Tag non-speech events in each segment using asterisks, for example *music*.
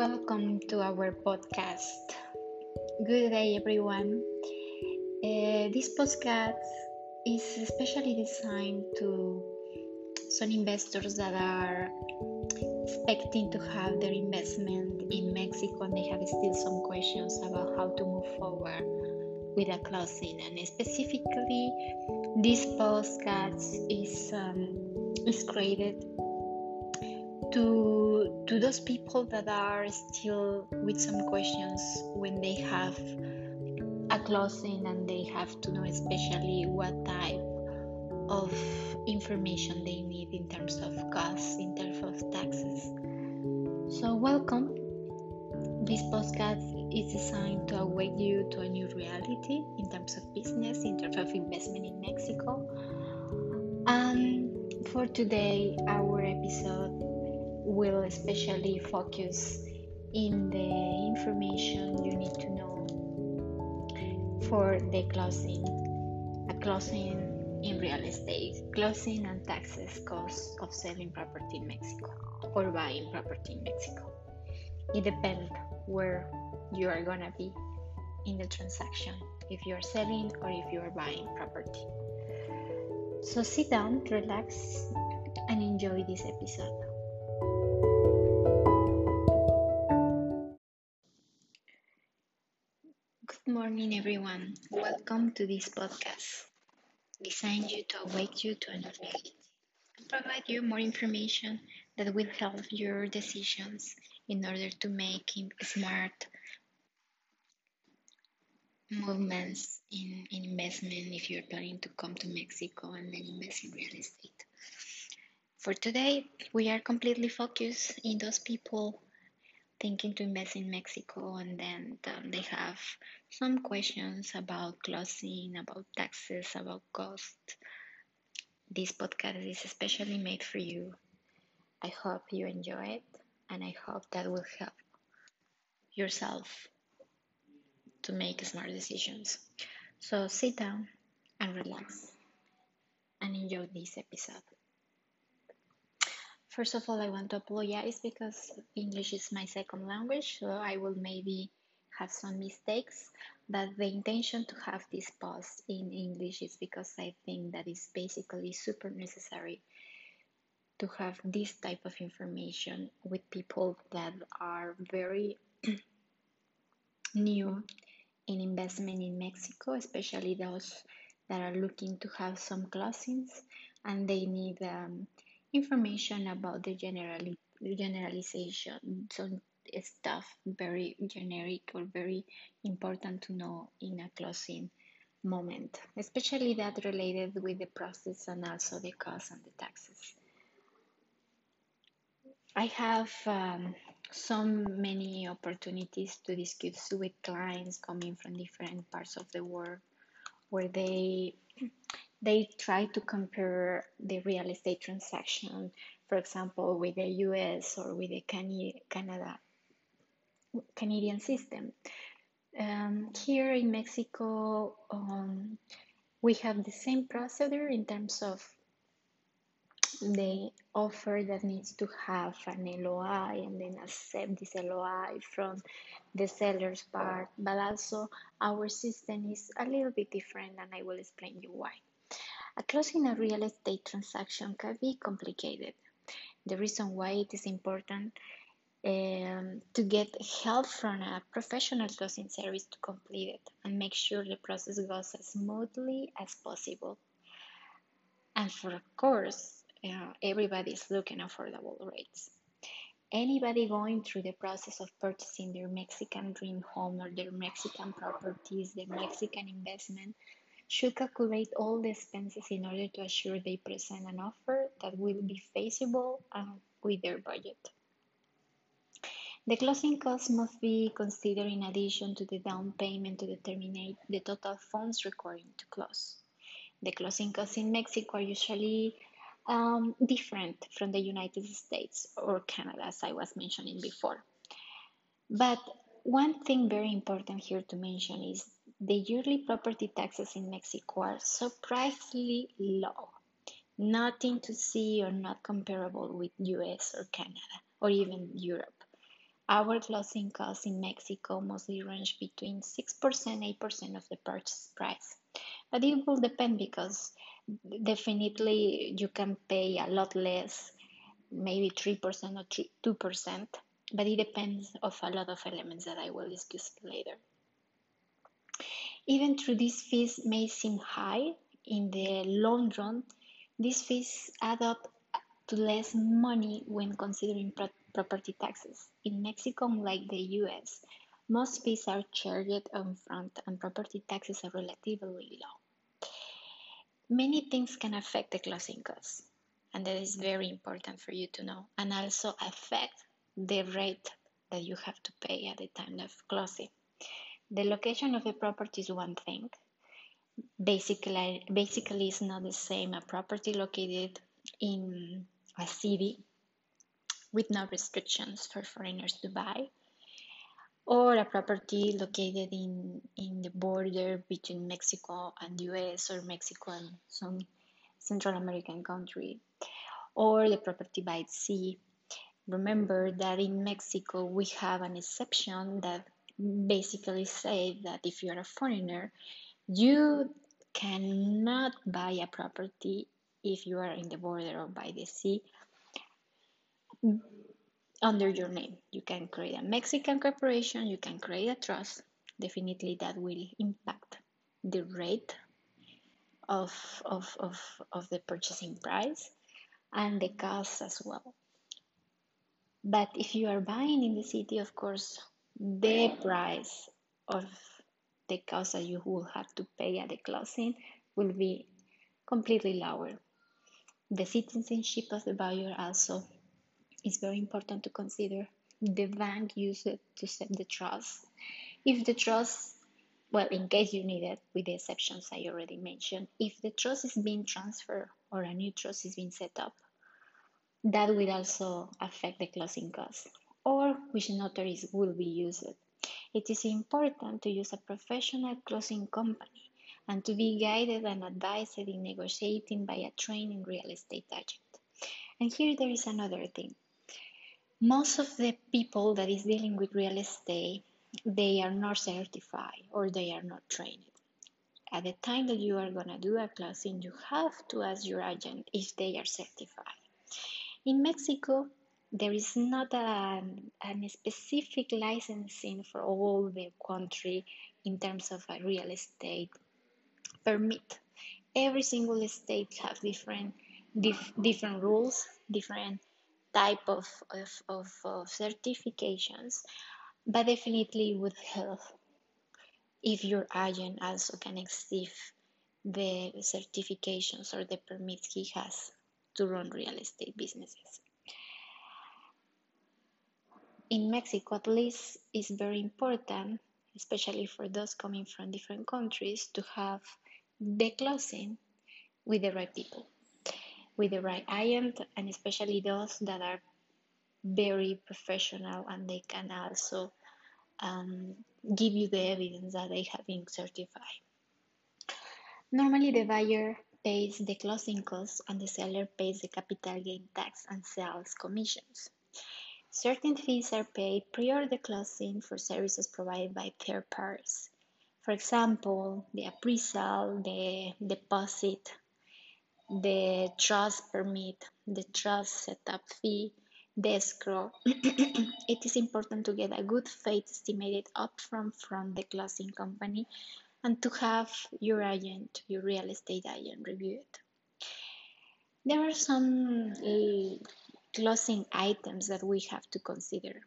Welcome to our podcast. Good day, everyone. Uh, this podcast is especially designed to some investors that are expecting to have their investment in Mexico and they have still some questions about how to move forward with a closing. And specifically, this podcast is um, is created to to those people that are still with some questions when they have a closing and they have to know especially what type of information they need in terms of costs in terms of taxes. So welcome. This podcast is designed to awake you to a new reality in terms of business in terms of investment in mexico. And for today our episode will especially focus in the information you need to know for the closing, a closing in real estate, closing and taxes cost of selling property in Mexico or buying property in Mexico. It depends where you are gonna be in the transaction, if you are selling or if you are buying property. So sit down, relax, and enjoy this episode. Good morning, everyone. Welcome to this podcast designed you to awake you to a new reality and provide you more information that will help your decisions in order to make smart movements in, in investment if you're planning to come to Mexico and then invest in real estate. For today, we are completely focused in those people thinking to invest in Mexico and then um, they have some questions about closing, about taxes, about cost. This podcast is especially made for you. I hope you enjoy it and I hope that will help yourself to make smart decisions. So sit down and relax and enjoy this episode. First of all, I want to apologize because English is my second language, so I will maybe have some mistakes. But the intention to have this post in English is because I think that is basically super necessary to have this type of information with people that are very *clears throat* new in investment in Mexico, especially those that are looking to have some closings and they need um, information about the generali- generalization, some stuff very generic or very important to know in a closing moment, especially that related with the process and also the cost and the taxes. I have um, so many opportunities to discuss with clients coming from different parts of the world where they they try to compare the real estate transaction, for example, with the US or with the Canada Canadian system. Um, here in Mexico, um, we have the same procedure in terms of the offer that needs to have an LOI and then accept this LOI from the seller's part, but also our system is a little bit different, and I will explain you why. A closing a real estate transaction can be complicated. The reason why it is important um, to get help from a professional closing service to complete it and make sure the process goes as smoothly as possible. And for of course, uh, everybody is looking affordable rates. Anybody going through the process of purchasing their Mexican dream home or their Mexican properties, their Mexican investment, should calculate all the expenses in order to assure they present an offer that will be feasible and with their budget. The closing costs must be considered in addition to the down payment to determine the total funds required to close. The closing costs in Mexico are usually um, different from the United States or Canada, as I was mentioning before. But one thing very important here to mention is the yearly property taxes in Mexico are surprisingly low. Nothing to see or not comparable with US or Canada or even Europe. our closing costs in Mexico mostly range between 6% 8% of the purchase price. But it will depend because definitely you can pay a lot less, maybe 3% or 2%, but it depends of a lot of elements that I will discuss later. Even though these fees may seem high, in the long run, these fees add up to less money when considering property taxes. In Mexico, unlike the US, most fees are charged upfront and property taxes are relatively low. Many things can affect the closing costs, and that is very important for you to know, and also affect the rate that you have to pay at the time of closing. The location of a property is one thing. Basically, basically, it's not the same a property located in a city with no restrictions for foreigners to buy, or a property located in, in the border between Mexico and US or Mexico and some Central American country, or the property by sea. Remember that in Mexico we have an exception that basically say that if you're a foreigner, you cannot buy a property if you are in the border or by the sea under your name. You can create a Mexican corporation, you can create a trust. Definitely, that will impact the rate of, of, of, of the purchasing price and the cost as well. But if you are buying in the city, of course, the price of the cost that you will have to pay at the closing will be completely lower. The citizenship of the buyer also is very important to consider. The bank used to set the trust. If the trust, well, in case you need it, with the exceptions I already mentioned, if the trust is being transferred or a new trust is being set up, that will also affect the closing costs or which notaries will be used. It is important to use a professional closing company and to be guided and advised in negotiating by a trained real estate agent. And here there is another thing. Most of the people that is dealing with real estate, they are not certified or they are not trained. At the time that you are going to do a closing, you have to ask your agent if they are certified. In Mexico, there is not a, a specific licensing for all the country in terms of a real estate permit. Every single state has different dif- different rules, different type of, of, of, of certifications, but definitely would help if your agent also can exceed the certifications or the permits he has to run real estate businesses in Mexico, at least, is very important, especially for those coming from different countries, to have the closing with the right people, with the right agent, and especially those that are very professional and they can also um, give you the evidence that they have been certified. Normally, the buyer pays the closing costs and the seller pays the capital gain tax and sales commissions. Certain fees are paid prior to closing for services provided by third parties. For example, the appraisal, the deposit, the trust permit, the trust setup fee, the escrow. *clears throat* it is important to get a good faith estimated upfront from the closing company and to have your agent, your real estate agent, review it. There are some eh, closing items that we have to consider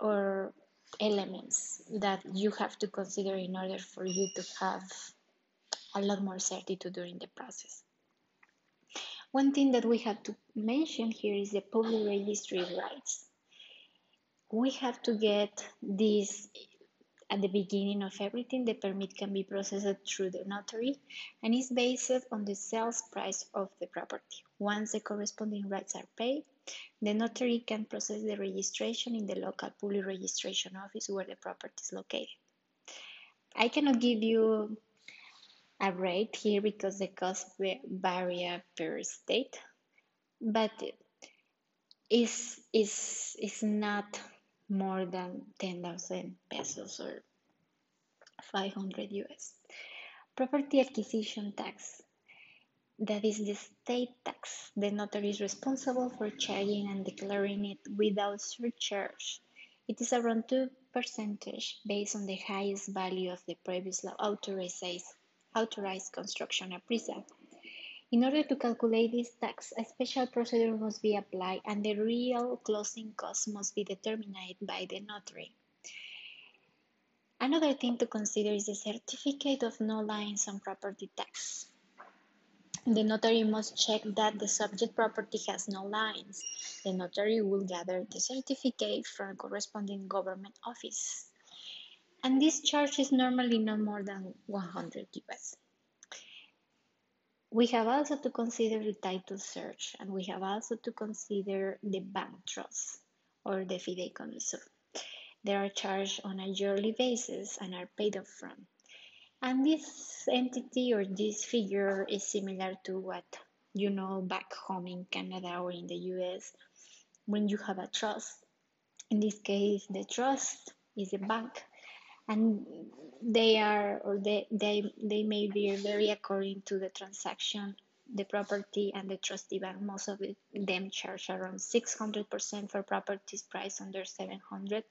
or elements that you have to consider in order for you to have a lot more certitude during the process. One thing that we have to mention here is the public registry rights. We have to get this at the beginning of everything, the permit can be processed through the notary and is based on the sales price of the property. Once the corresponding rights are paid, the notary can process the registration in the local public registration office where the property is located. I cannot give you a rate here because the costs vary per state, but it's, is is not more than 10,000 pesos or 500 US. Property acquisition tax. That is the state tax. The notary is responsible for charging and declaring it without surcharge. It is around 2 percentage based on the highest value of the previously authorized, authorized construction appraisal. In order to calculate this tax, a special procedure must be applied and the real closing cost must be determined by the notary. Another thing to consider is the certificate of no liens on property tax. The notary must check that the subject property has no liens. The notary will gather the certificate from a corresponding government office. And this charge is normally no more than 100 US. We have also to consider the title search and we have also to consider the bank trust or the fideicomiso. They are charged on a yearly basis and are paid upfront. And this entity or this figure is similar to what you know back home in Canada or in the US when you have a trust. In this case, the trust is a bank and they are or they, they, they may be very according to the transaction the property and the trustee bank most of them charge around 600% for properties priced under 700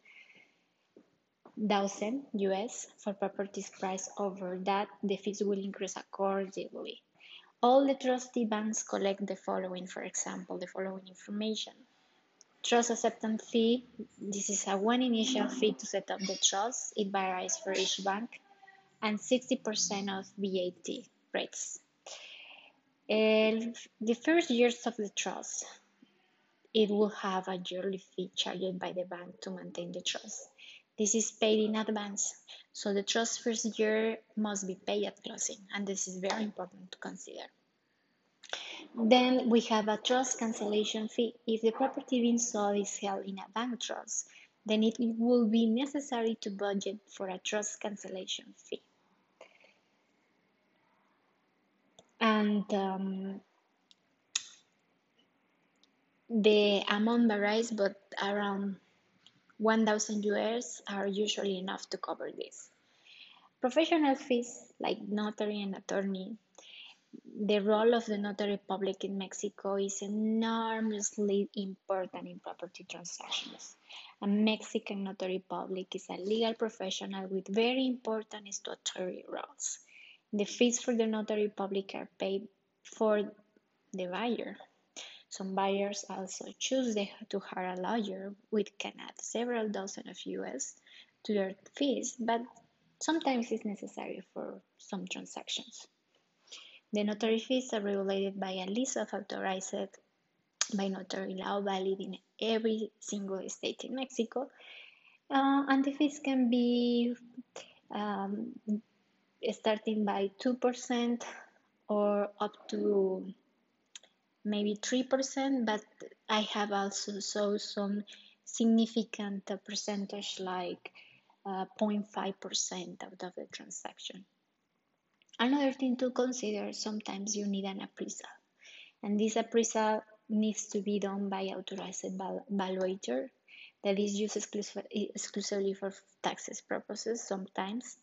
thousand US for properties priced over that, the fees will increase accordingly. All the trustee banks collect the following, for example, the following information. Trust acceptance fee, this is a one initial fee to set up the trust. It varies for each bank and 60% of VAT rates. And the first years of the trust, it will have a yearly fee charged by the bank to maintain the trust. This is paid in advance, so the trust first year must be paid at closing, and this is very important to consider. Then we have a trust cancellation fee. If the property being sold is held in a bank trust, then it will be necessary to budget for a trust cancellation fee. And um, the amount varies, but around 1000 US are usually enough to cover this. Professional fees like notary and attorney. The role of the notary public in Mexico is enormously important in property transactions. A Mexican notary public is a legal professional with very important statutory roles. The fees for the notary public are paid for the buyer. Some buyers also choose to hire a lawyer, which can add several dozen of US to their fees, but sometimes it's necessary for some transactions. The notary fees are regulated by a list of authorized by notary law valid in every single state in Mexico. Uh, and the fees can be um, starting by 2% or up to maybe 3%, but I have also saw some significant percentage like uh, 0.5% out of the transaction. Another thing to consider, sometimes you need an appraisal. And this appraisal needs to be done by authorized valuator that is used exclusively for taxes purposes sometimes,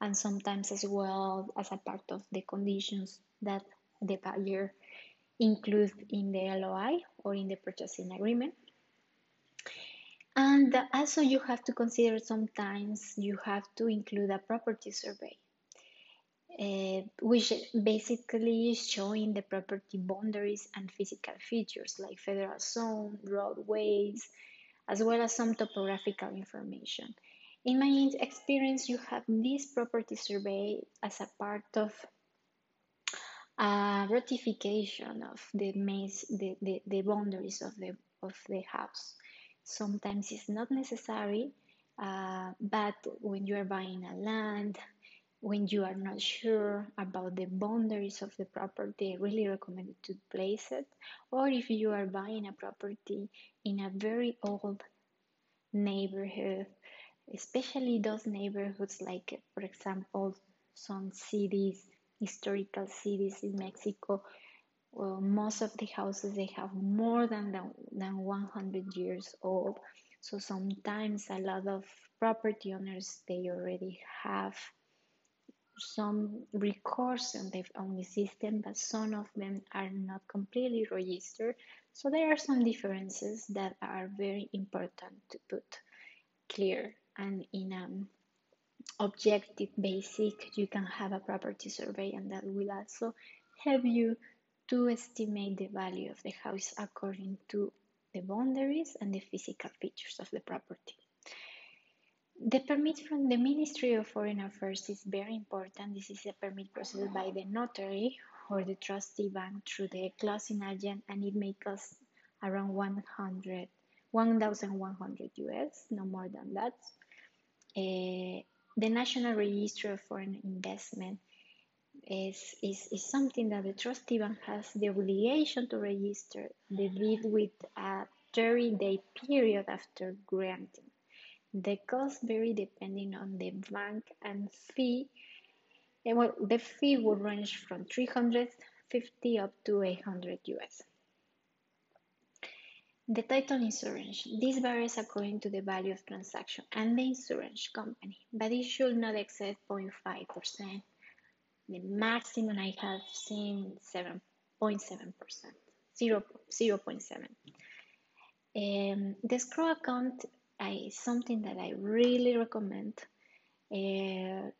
and sometimes as well as a part of the conditions that the buyer include in the LOI or in the purchasing agreement. And also you have to consider sometimes you have to include a property survey, uh, which basically is showing the property boundaries and physical features like federal zone, roadways, as well as some topographical information. In my experience, you have this property survey as a part of a ratification of the, maze, the, the, the boundaries of the, of the house. Sometimes it's not necessary, uh, but when you are buying a land, when you are not sure about the boundaries of the property, I really recommend to place it. Or if you are buying a property in a very old neighborhood, especially those neighborhoods like, for example, some cities historical cities in Mexico, well, most of the houses they have more than, the, than 100 years old. So sometimes a lot of property owners they already have some recourse on their own system, but some of them are not completely registered. So there are some differences that are very important to put clear and in an objective basic you can have a property survey and that will also help you to estimate the value of the house according to the boundaries and the physical features of the property. The permit from the Ministry of Foreign Affairs is very important. This is a permit processed by the notary or the trustee bank through the closing agent, and it may cost around 100, 1,100 US, no more than that. Uh, the National Register of Foreign Investment is, is, is something that the trustee bank has the obligation to register the deed with a 30 day period after granting. The cost vary depending on the bank and fee. And well, the fee will range from 350 up to 800 US. The title insurance. This varies according to the value of transaction and the insurance company, but it should not exceed 0.5%. The maximum I have seen 7.7%, 0, 0.7. Um, the escrow account is something that I really recommend. Uh,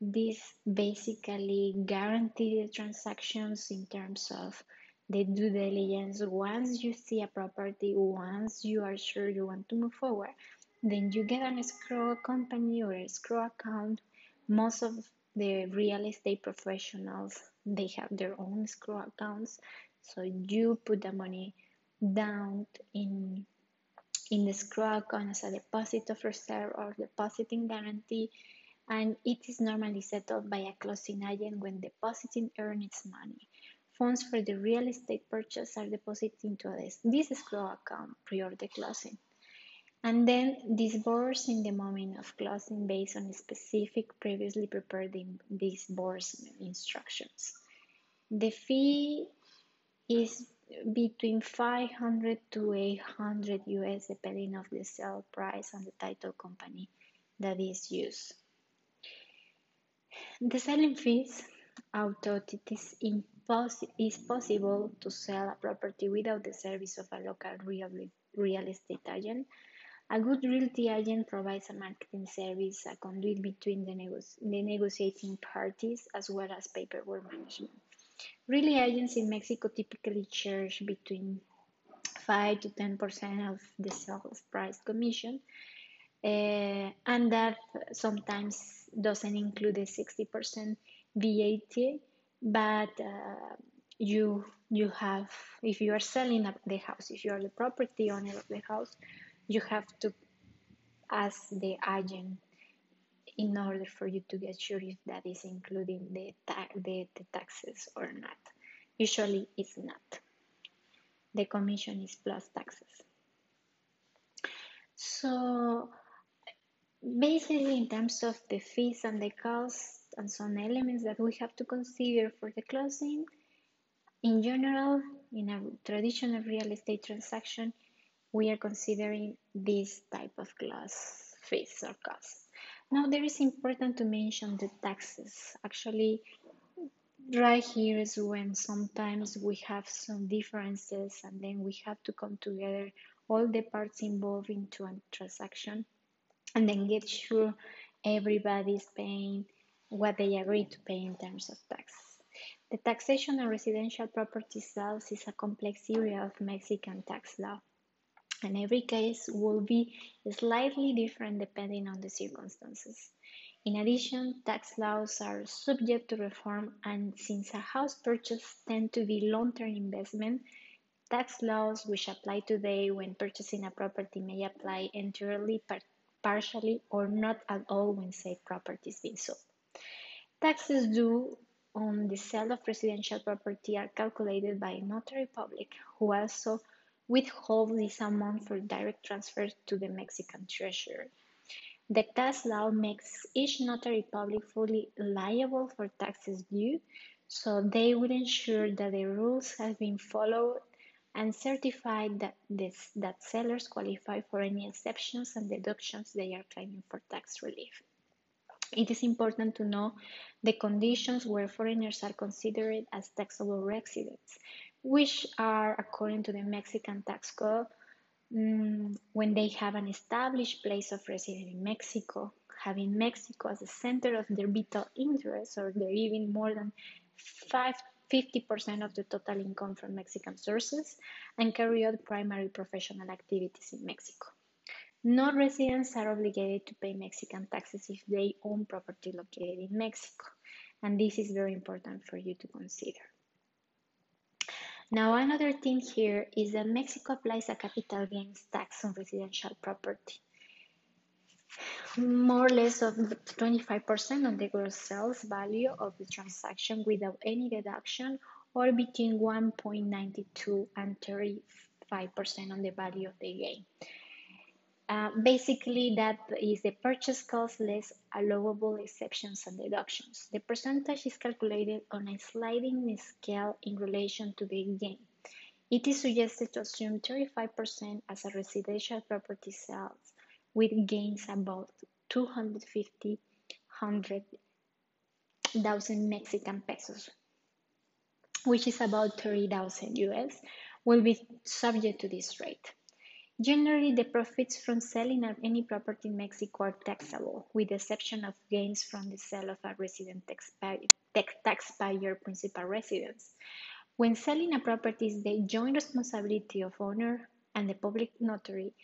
this basically guarantees transactions in terms of the due diligence. Once you see a property, once you are sure you want to move forward, then you get an escrow company or escrow account. Most of the real estate professionals they have their own escrow accounts, so you put the money down in in the account as a deposit of reserve or depositing guarantee and it is normally settled by a closing agent when depositing earns its money. Funds for the real estate purchase are deposited into this this escrow account prior to closing and then disbursed in the moment of closing based on specific previously prepared disbursement instructions. The fee is between 500 to 800 US depending of the sale price and the title company that is used. The selling fees, although it is, impos- is possible to sell a property without the service of a local real, real estate agent, a good realty agent provides a marketing service, a conduit between the, nego- the negotiating parties, as well as paperwork management. Realty, agents in Mexico typically charge between 5 to 10% of the sales price commission, uh, and that sometimes doesn't include the 60% VAT, but uh, you you have if you are selling the house, if you are the property owner of the house, you have to ask the agent in order for you to get sure if that is including the, ta- the, the taxes or not. Usually it's not. The commission is plus taxes. So basically in terms of the fees and the costs and some elements that we have to consider for the closing, in general, in a traditional real estate transaction, we are considering this type of class fees or costs. Now, there is important to mention the taxes. Actually, right here is when sometimes we have some differences and then we have to come together all the parts involved into a transaction and then get sure everybody's paying what they agree to pay in terms of tax. The taxation on residential property sales is a complex area of Mexican tax law and every case will be slightly different depending on the circumstances. In addition, tax laws are subject to reform, and since a house purchase tend to be long-term investment, tax laws which apply today when purchasing a property may apply entirely, par- partially, or not at all when said property is being sold. Taxes due on the sale of residential property are calculated by a notary public who also withhold this amount for direct transfer to the Mexican treasury. The tax law makes each notary public fully liable for taxes due, so they would ensure that the rules have been followed and certify that, this, that sellers qualify for any exceptions and deductions they are claiming for tax relief. It is important to know the conditions where foreigners are considered as taxable residents, which are, according to the Mexican tax code, mm, when they have an established place of residence in Mexico, having Mexico as the center of their vital interests, or even more than five 50% of the total income from Mexican sources and carry out primary professional activities in Mexico. Non residents are obligated to pay Mexican taxes if they own property located in Mexico, and this is very important for you to consider. Now, another thing here is that Mexico applies a capital gains tax on residential property more or less of 25% on the gross sales value of the transaction without any deduction or between 1.92 and 35% on the value of the gain. Uh, basically, that is the purchase cost less allowable exceptions and deductions. The percentage is calculated on a sliding scale in relation to the gain. It is suggested to assume 35% as a residential property sales with gains about 250 thousand Mexican pesos, which is about 30,000 US, will be subject to this rate. Generally, the profits from selling any property in Mexico are taxable, with the exception of gains from the sale of a resident taxpayer principal residence. When selling a property, is the joint responsibility of owner and the public notary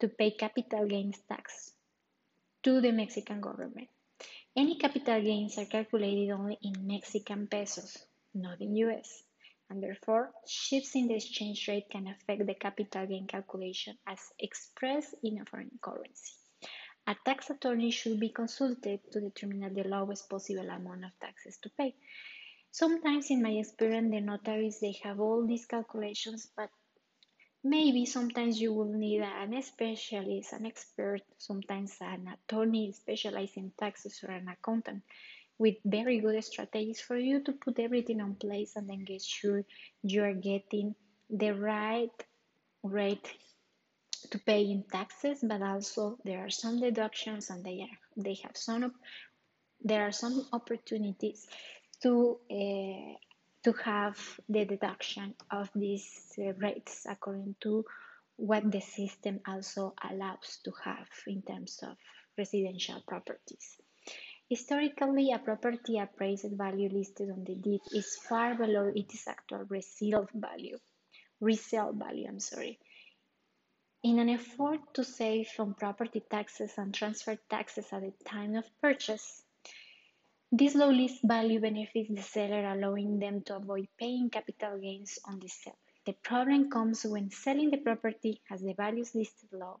to pay capital gains tax to the Mexican government. Any capital gains are calculated only in Mexican pesos, not in US, and therefore shifts in the exchange rate can affect the capital gain calculation as expressed in a foreign currency. A tax attorney should be consulted to determine the lowest possible amount of taxes to pay. Sometimes in my experience the notaries they have all these calculations but Maybe sometimes you will need an specialist, an expert, sometimes an attorney specialized in taxes or an accountant with very good strategies for you to put everything on place and then get sure you are getting the right rate to pay in taxes, but also there are some deductions and they are they have some there are some opportunities to uh, to have the deduction of these uh, rates according to what the system also allows to have in terms of residential properties. Historically, a property appraised value listed on the deed is far below its actual resale value. Resale value, I'm sorry. In an effort to save on property taxes and transfer taxes at the time of purchase, this low list value benefits the seller, allowing them to avoid paying capital gains on the sale. The problem comes when selling the property as the values listed low,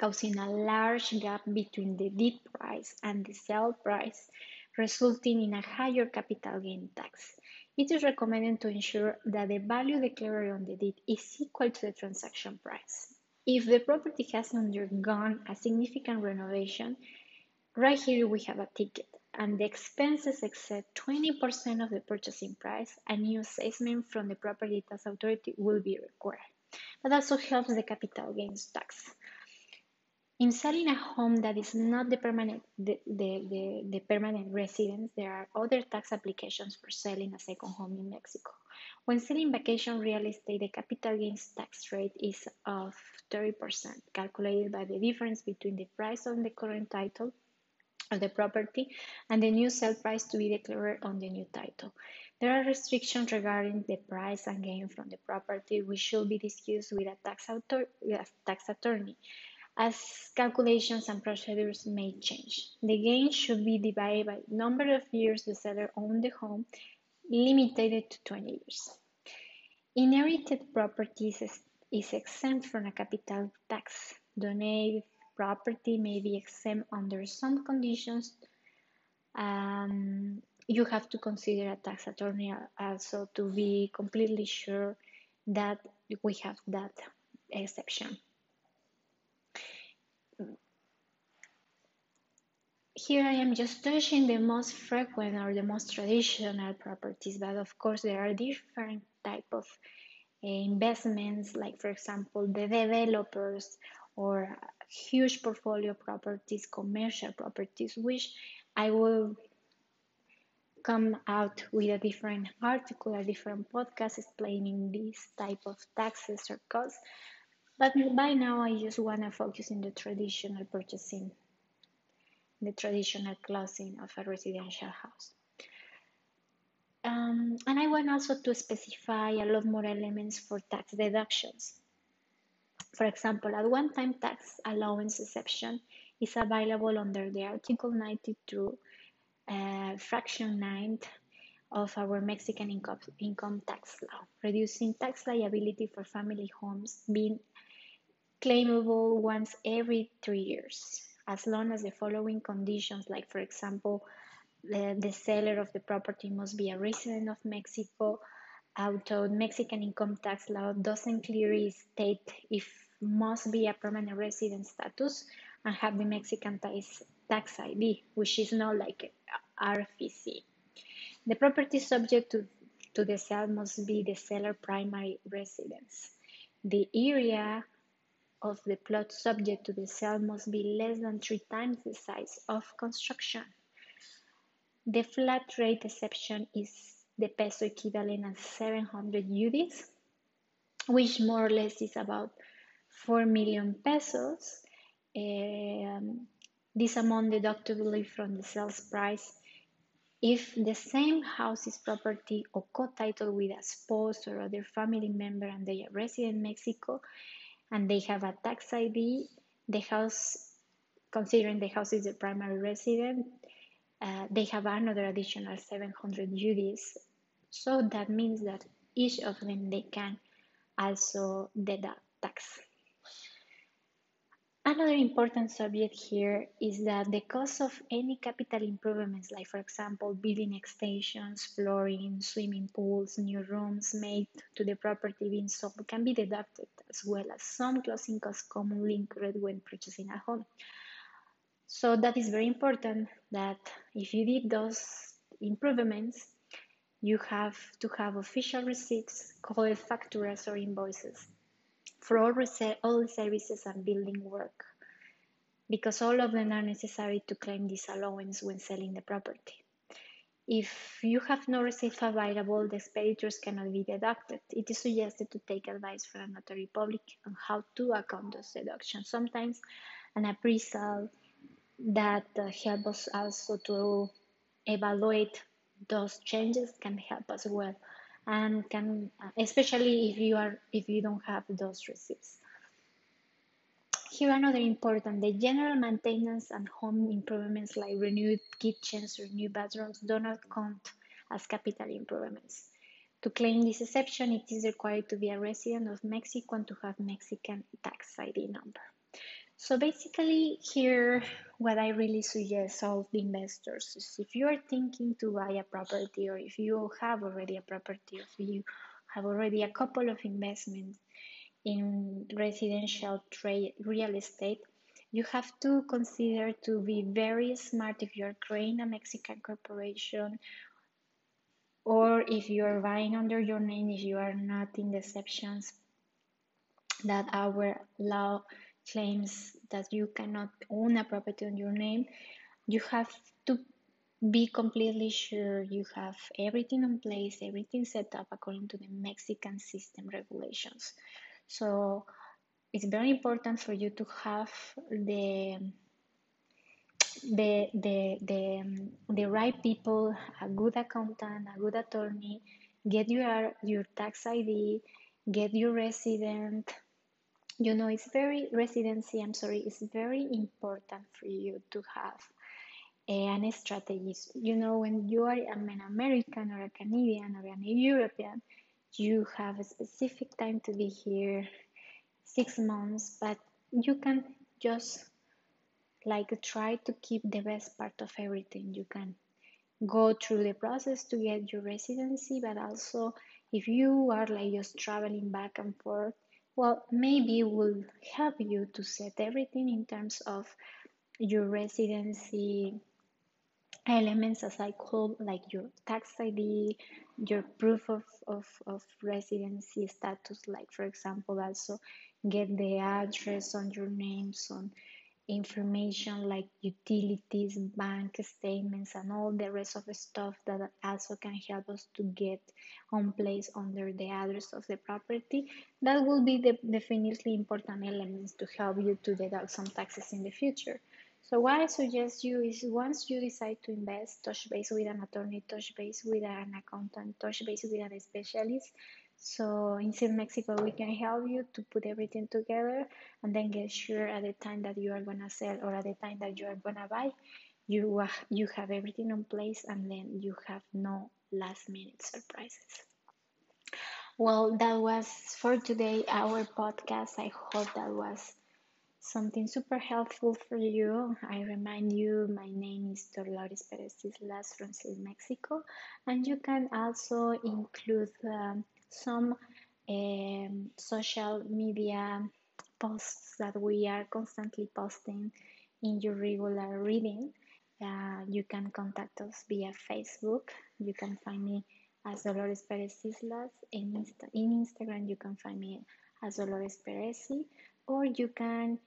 causing a large gap between the deed price and the sale price, resulting in a higher capital gain tax. It is recommended to ensure that the value declared on the deed is equal to the transaction price. If the property has undergone a significant renovation, right here we have a ticket and the expenses exceed 20% of the purchasing price, a new assessment from the property tax authority will be required. But also helps the capital gains tax. In selling a home that is not the permanent, the, the, the, the permanent residence, there are other tax applications for selling a second home in Mexico. When selling vacation real estate, the capital gains tax rate is of 30%, calculated by the difference between the price on the current title of the property and the new sale price to be declared on the new title. There are restrictions regarding the price and gain from the property which should be discussed with a tax, author- a tax attorney as calculations and procedures may change. The gain should be divided by number of years the seller owned the home, limited to 20 years. Inherited properties is, is exempt from a capital tax. Donated property may be exempt under some conditions. Um, you have to consider a tax attorney also to be completely sure that we have that exception. Here I am just touching the most frequent or the most traditional properties, but of course there are different type of eh, investments, like for example, the developers or huge portfolio properties, commercial properties, which I will come out with a different article, a different podcast explaining this type of taxes or costs. But by now, I just want to focus in the traditional purchasing, the traditional closing of a residential house. Um, and I want also to specify a lot more elements for tax deductions. For example, a one-time tax allowance exception is available under the Article 92, uh, Fraction 9 of our Mexican income, income tax law, reducing tax liability for family homes being claimable once every three years, as long as the following conditions, like for example, the, the seller of the property must be a resident of Mexico, although Mexican income tax law doesn't clearly state if must be a permanent resident status and have the Mexican tax, tax ID, which is not like RFC. The property subject to, to the sale must be the seller primary residence. The area of the plot subject to the sale must be less than three times the size of construction. The flat rate exception is the peso equivalent of 700 UDIs, which more or less is about 4 million pesos. Um, this amount deductible from the sales price if the same house is property or co-titled with a spouse or other family member and they are resident in Mexico and they have a tax ID, the house, considering the house is the primary resident, uh, they have another additional 700 UDIs. So that means that each of them they can also deduct tax. Another important subject here is that the cost of any capital improvements, like for example, building extensions, flooring, swimming pools, new rooms made to the property being sold, can be deducted, as well as some closing costs commonly incurred when purchasing a home. So that is very important that if you did those improvements, you have to have official receipts called facturas or invoices for all, all services and building work because all of them are necessary to claim this allowance when selling the property. If you have no receipt available, the expenditures cannot be deducted. It is suggested to take advice from a notary public on how to account those deductions. Sometimes an appraisal that uh, help us also to evaluate those changes can help as well and can especially if you are if you don't have those receipts. Here another important the general maintenance and home improvements like renewed kitchens or new bathrooms do not count as capital improvements. To claim this exception it is required to be a resident of mexico and to have mexican tax id number so basically here what I really suggest all the investors is if you are thinking to buy a property or if you have already a property, or if you have already a couple of investments in residential trade real estate, you have to consider to be very smart if you're creating a Mexican corporation or if you are buying under your name, if you are not in the exceptions that our law claims that you cannot own a property on your name, you have to be completely sure you have everything in place, everything set up according to the Mexican system regulations. So it's very important for you to have the the the the, the right people, a good accountant, a good attorney, get your your tax ID, get your resident you know it's very residency i'm sorry it's very important for you to have an strategy you know when you are an american or a canadian or an european you have a specific time to be here six months but you can just like try to keep the best part of everything. You can go through the process to get your residency but also if you are like just traveling back and forth well, maybe will help you to set everything in terms of your residency elements as I call like your tax ID, your proof of, of, of residency status, like for example, also get the address on your names on information like utilities, bank statements, and all the rest of the stuff that also can help us to get on place under the address of the property. That will be the definitely important elements to help you to deduct some taxes in the future. So what I suggest you is once you decide to invest, touch base with an attorney, touch base with an accountant, touch base with a specialist. So in Seal Mexico, we can help you to put everything together and then get sure at the time that you are gonna sell or at the time that you are gonna buy, you you have everything in place and then you have no last minute surprises. Well, that was for today our podcast. I hope that was something super helpful for you. I remind you, my name is Dolores Perez Islas from Seal Mexico, and you can also include um, some um, social media posts that we are constantly posting in your regular reading. Uh, you can contact us via Facebook. You can find me as Dolores Perez Islas. In, Insta- in Instagram, you can find me as Dolores Perezi, or you can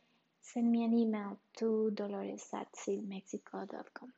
send me an email to dolores at sealmexico.com.